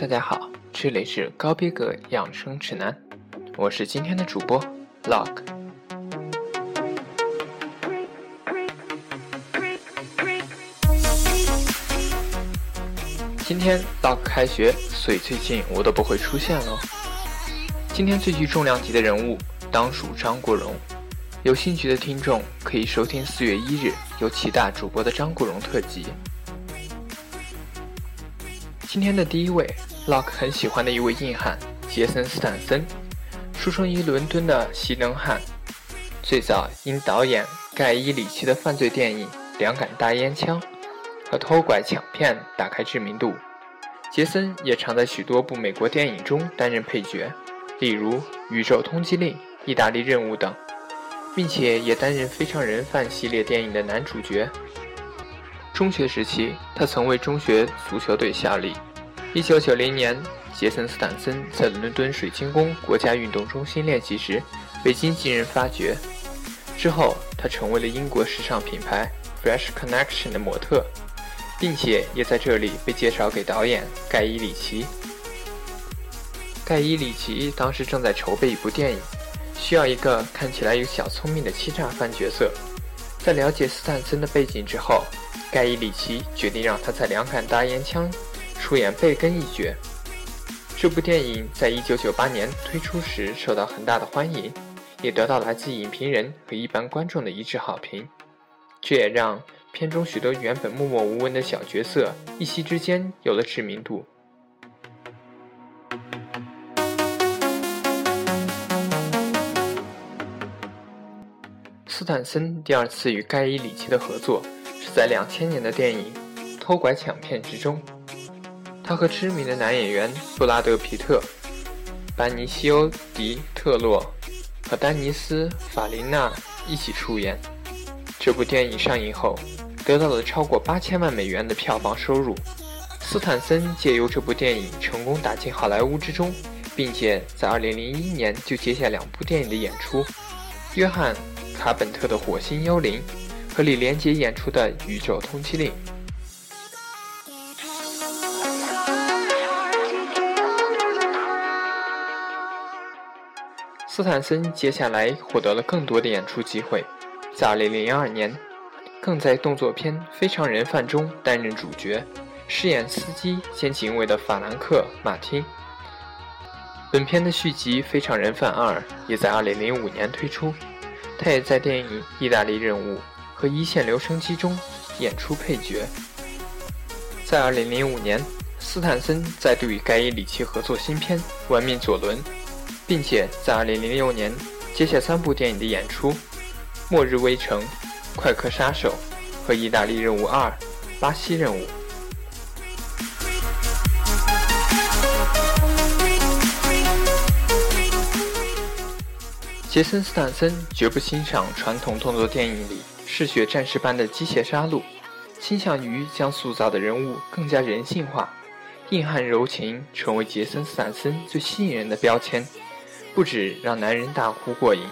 大家好，这里是高逼格养生指南，我是今天的主播 Lock。今天 Lock 开学，所以最近我都不会出现了。今天最具重量级的人物当属张国荣，有兴趣的听众可以收听四月一日由其大主播的张国荣特辑。今天的第一位，Lock 很喜欢的一位硬汉杰森斯坦森，出生于伦敦的锡能汉，最早因导演盖伊里奇的犯罪电影《两杆大烟枪》和偷拐抢骗打开知名度。杰森也常在许多部美国电影中担任配角，例如《宇宙通缉令》《意大利任务》等，并且也担任《非常人贩》系列电影的男主角。中学时期，他曾为中学足球队效力。1990年，杰森·斯坦森在伦敦水晶宫国家运动中心练习时，被经纪人发掘。之后，他成为了英国时尚品牌 Fresh Connection 的模特，并且也在这里被介绍给导演盖伊·里奇。盖伊·里奇当时正在筹备一部电影，需要一个看起来有小聪明的欺诈犯角色。在了解斯坦森的背景之后，盖伊·里奇决定让他在《两杆大烟枪》出演贝根一角。这部电影在1998年推出时受到很大的欢迎，也得到来自影评人和一般观众的一致好评。这也让片中许多原本默默无闻的小角色一夕之间有了知名度。斯坦森第二次与盖伊·里奇的合作。在两千年的电影《偷拐抢骗》之中，他和知名的男演员布拉德·皮特、班尼西欧·迪特洛和丹尼斯·法琳娜一起出演。这部电影上映后，得到了超过八千万美元的票房收入。斯坦森借由这部电影成功打进好莱坞之中，并且在2001年就接下两部电影的演出：约翰·卡本特的《火星幽灵》。和李连杰演出的《宇宙通缉令》。斯坦森接下来获得了更多的演出机会，在2002年，更在动作片《非常人贩》中担任主角，饰演司机兼警卫的法兰克·马汀。本片的续集《非常人贩二》也在2005年推出，他也在电影《意大利任务》。和一线留声机中演出配角。在2005年，斯坦森再度与盖伊·里奇合作新片《玩命左轮》，并且在2006年接下三部电影的演出：《末日危城》《快客杀手》和《意大利任务二：巴西任务》。杰森·斯坦森绝不欣赏传统动作电影里。嗜血战士般的机械杀戮，倾向于将塑造的人物更加人性化，硬汉柔情成为杰森·斯坦森最吸引人的标签，不止让男人大呼过瘾，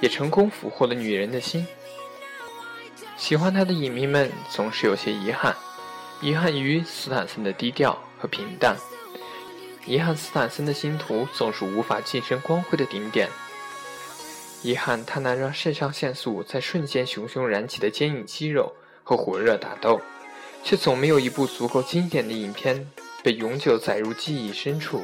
也成功俘获了女人的心。喜欢他的影迷们总是有些遗憾，遗憾于斯坦森的低调和平淡，遗憾斯坦森的星途总是无法晋升光辉的顶点。遗憾，它能让肾上腺素在瞬间熊熊燃起的坚硬肌肉和火热打斗，却总没有一部足够经典的影片被永久载入记忆深处。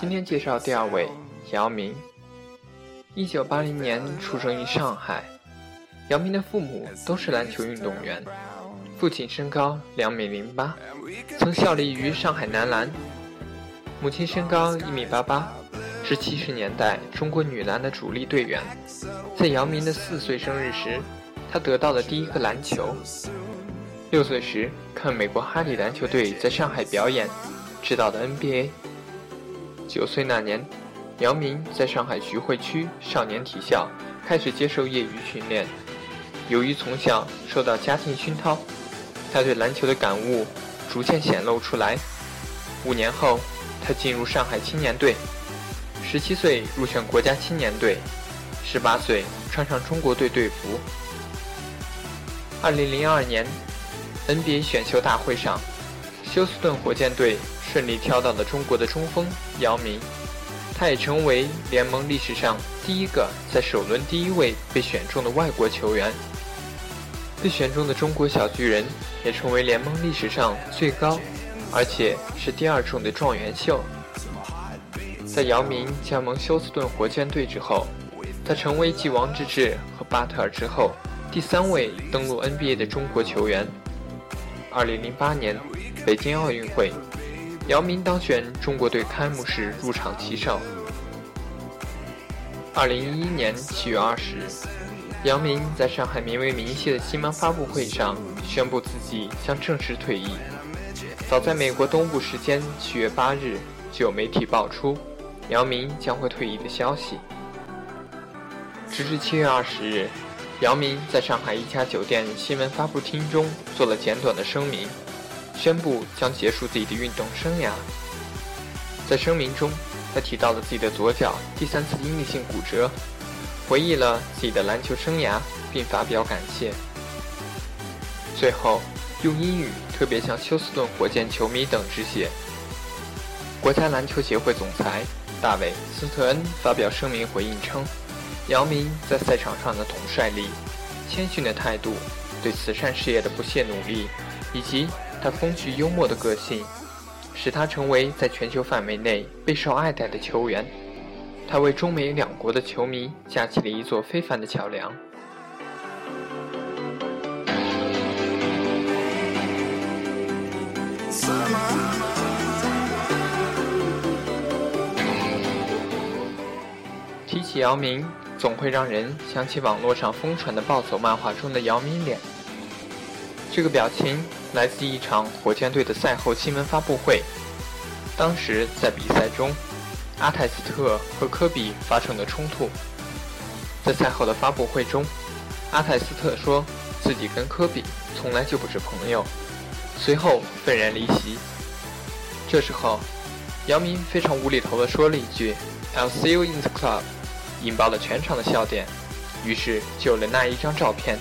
今天介绍第二位，姚明。一九八零年出生于上海，姚明的父母都是篮球运动员。父亲身高两米零八，曾效力于上海男篮；母亲身高一米八八，是七十年代中国女篮的主力队员。在姚明的四岁生日时，他得到了第一个篮球。六岁时看美国哈利篮球队在上海表演，知道的 NBA。九岁那年，姚明在上海徐汇区少年体校开始接受业余训练。由于从小受到家庭熏陶，他对篮球的感悟逐渐显露出来。五年后，他进入上海青年队，十七岁入选国家青年队，十八岁穿上中国队队服。二零零二年。NBA 选秀大会上，休斯顿火箭队顺利挑到了中国的中锋姚明，他也成为联盟历史上第一个在首轮第一位被选中的外国球员。被选中的中国小巨人也成为联盟历史上最高，而且是第二重的状元秀。在姚明加盟休斯顿火箭队之后，他成为继王治郅和巴特尔之后第三位登陆 NBA 的中国球员。二零零八年北京奥运会，姚明当选中国队开幕式入场旗手。二零一一年七月二十日，姚明在上海名为“明谢”的新闻发布会上宣布自己将正式退役。早在美国东部时间七月八日，就有媒体爆出姚明将会退役的消息。直至七月二十日。姚明在上海一家酒店新闻发布厅中做了简短的声明，宣布将结束自己的运动生涯。在声明中，他提到了自己的左脚第三次应力性骨折，回忆了自己的篮球生涯，并发表感谢。最后，用英语特别向休斯顿火箭球迷等致谢。国家篮球协会总裁大卫斯特恩发表声明回应称。姚明在赛场上的统帅力、谦逊的态度、对慈善事业的不懈努力，以及他风趣幽默的个性，使他成为在全球范围内备受爱戴的球员。他为中美两国的球迷架起了一座非凡的桥梁。提起姚明。总会让人想起网络上疯传的暴走漫画中的姚明脸。这个表情来自一场火箭队的赛后新闻发布会。当时在比赛中，阿泰斯特和科比发生了冲突。在赛后的发布会中，阿泰斯特说自己跟科比从来就不是朋友，随后愤然离席。这时候，姚明非常无厘头地说了一句：“I'll see you in the club。”引爆了全场的笑点，于是就有了那一张照片。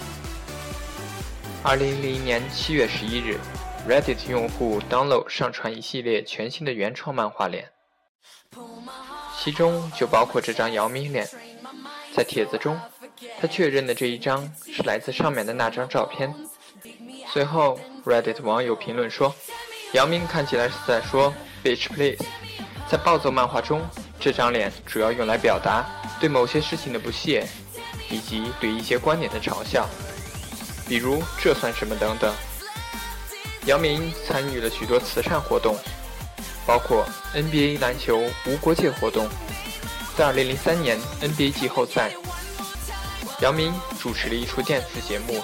二零零零年七月十一日，Reddit 用户 download 上传一系列全新的原创漫画脸，其中就包括这张姚明脸。在帖子中，他确认的这一张是来自上面的那张照片。随后，Reddit 网友评论说：“姚明看起来是在说 ‘bitch please’。”在暴走漫画中，这张脸主要用来表达。对某些事情的不屑，以及对一些观点的嘲笑，比如“这算什么”等等。姚明参与了许多慈善活动，包括 NBA 篮球无国界活动。在2003年 NBA 季后赛，姚明主持了一出电视节目，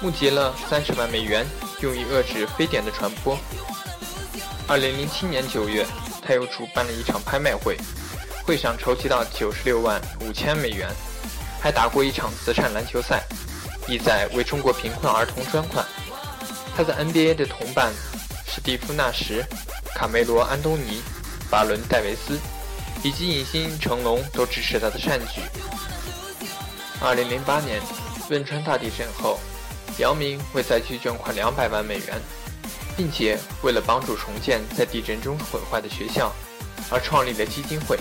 募集了30万美元，用于遏制非典的传播。2007年9月，他又主办了一场拍卖会。会上筹集到九十六万五千美元，还打过一场慈善篮球赛，意在为中国贫困儿童捐款。他在 NBA 的同伴史蒂夫·纳什、卡梅罗·安东尼、巴伦·戴维斯以及影星成龙都支持他的善举。二零零八年汶川大地震后，姚明为灾区捐款两百万美元，并且为了帮助重建在地震中毁坏的学校。而创立的基金会。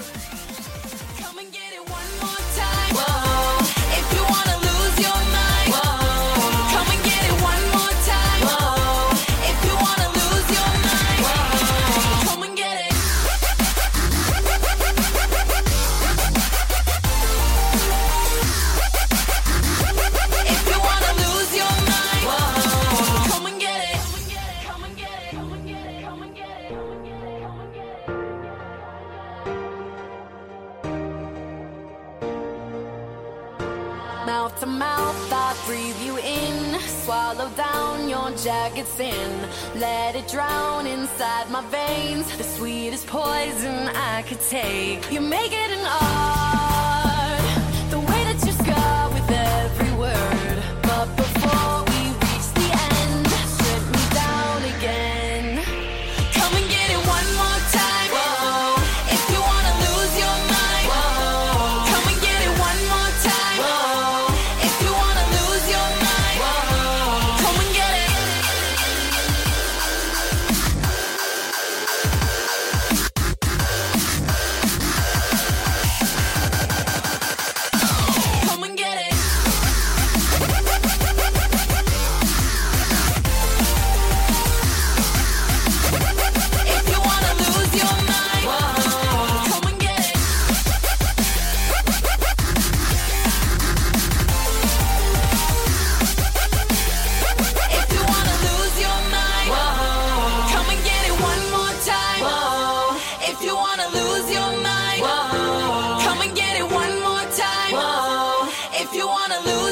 mouth to mouth, I breathe you in. Swallow down your jagged sin. Let it drown inside my veins. The sweetest poison I could take. You make it an art. Wanna lose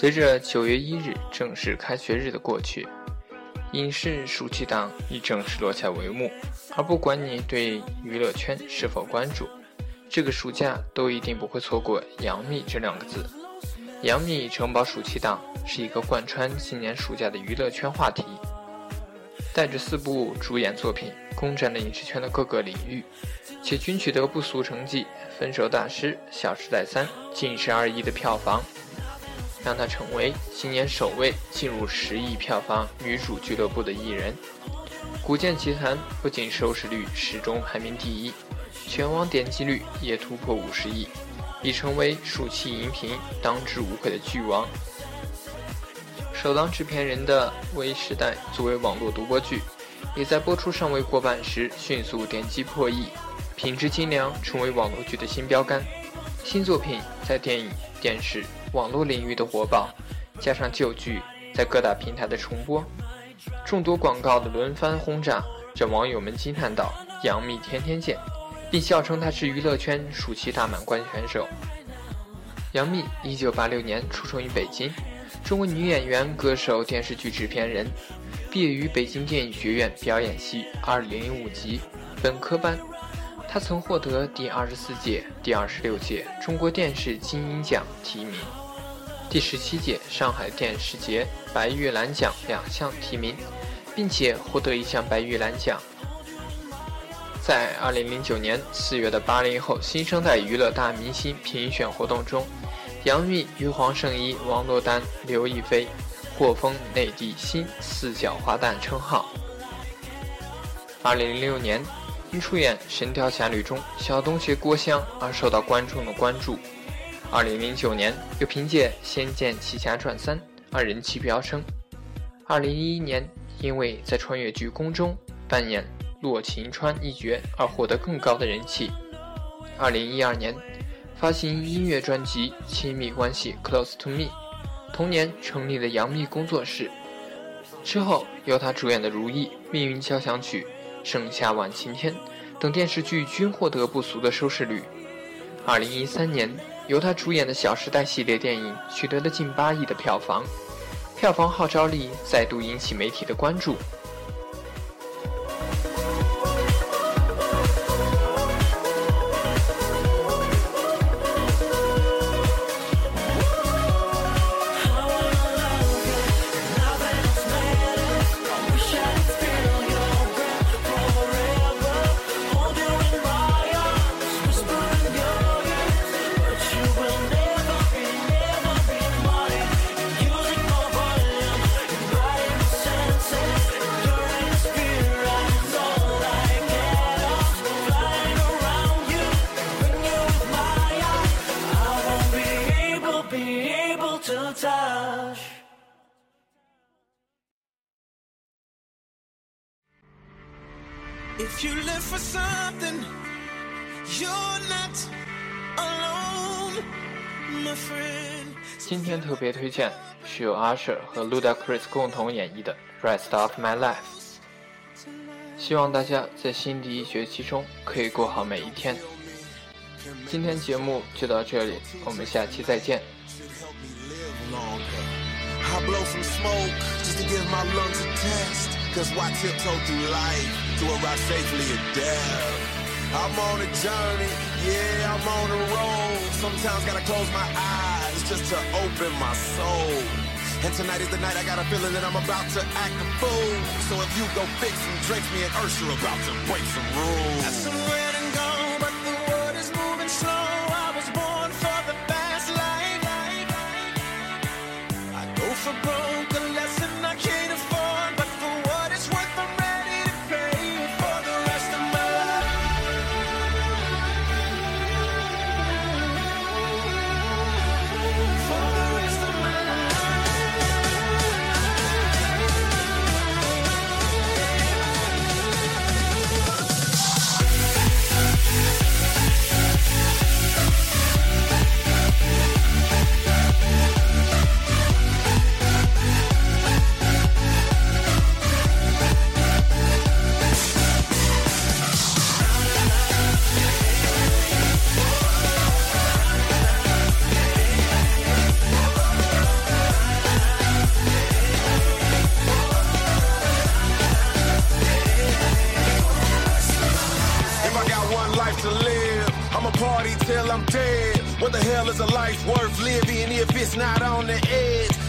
随着九月一日正式开学日的过去，影视暑期档已正式落下帷幕。而不管你对娱乐圈是否关注，这个暑假都一定不会错过“杨幂”这两个字。“杨幂城堡暑期档”是一个贯穿今年暑假的娱乐圈话题，带着四部主演作品攻占了影视圈的各个领域，且均取得不俗成绩，《分手大师》《小时代三》近十二亿的票房。让她成为今年首位进入十亿票房女主俱乐部的艺人。《古剑奇谭》不仅收视率始终排名第一，全网点击率也突破五十亿，已成为暑期荧屏当之无愧的剧王。首当制片人的《微时代》作为网络独播剧，也在播出尚未过半时迅速点击破亿，品质精良，成为网络剧的新标杆。新作品在电影、电视、网络领域的火爆，加上旧剧在各大平台的重播，众多广告的轮番轰炸，让网友们惊叹道：“杨幂天天见”，并笑称她是娱乐圈暑期大满贯选手。杨幂一九八六年出生于北京，中国女演员、歌手、电视剧制片人，毕业于北京电影学院表演系二零零五级本科班。他曾获得第二十四届、第二十六届中国电视金鹰奖提名，第十七届上海电视节白玉兰奖两项提名，并且获得一项白玉兰奖。在二零零九年四月的八零后新生代娱乐大明星评选活动中，杨幂与黄圣依、王珞丹、刘亦菲获封内地新四角花旦称号。二零零六年，因出演《神雕侠侣》中小东邪郭襄而受到观众的关注。二零零九年，又凭借《仙剑奇侠传三》而人气飙升。二零一一年，因为在穿越剧《宫》中扮演洛晴川一角而获得更高的人气。二零一二年，发行音乐专辑《亲密关系 Close to Me》，同年成立了杨幂工作室。之后，由她主演的《如意》《命运交响曲》《盛夏晚晴天》等电视剧均获得不俗的收视率。二零一三年，由他主演的《小时代》系列电影取得了近八亿的票房，票房号召力再度引起媒体的关注。If you live for something, you're not alone, my friend. 今天特别推荐是由 Usher 和 Ludacris 共同演绎的《Rest of My Life》，希望大家在新的一学期中可以过好每一天。今天节目就到这里，我们下期再见。I blow some smoke just to give my lungs a test. Cause why tiptoe through life to arrive safely at death? I'm on a journey, yeah, I'm on a road. Sometimes gotta close my eyes just to open my soul. And tonight is the night I got a feeling that I'm about to act a fool. So if you go fix some drinks, me and Ursula about to break some rules.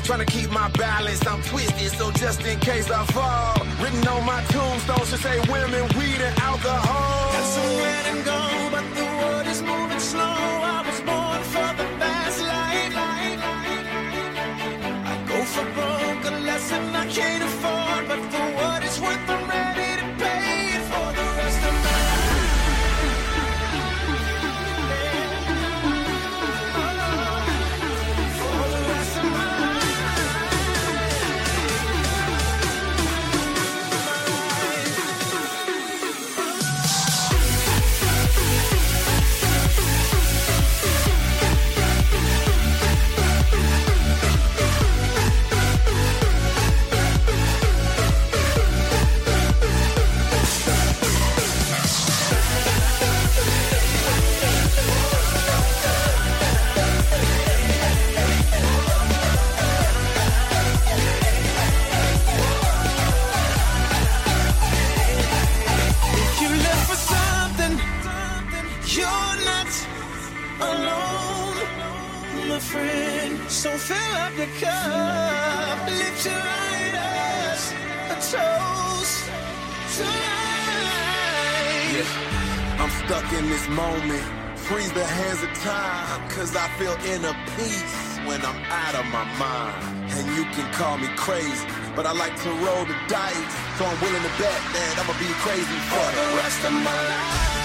Trying to keep my balance, I'm twisted, so just in case I fall. Written on my tombstone should say women, weed, and alcohol. Got red and gold, but the world is moving slow. I was born for the fast life. I go for broke, a lesson I can't afford, but for what it's worth, I'm ready tonight. I'm stuck in this moment. Freeze the hands of time, cause I feel inner peace when I'm out of my mind. And you can call me crazy, but I like to roll the dice. So I'm willing to bet that I'ma be crazy for the rest of my life.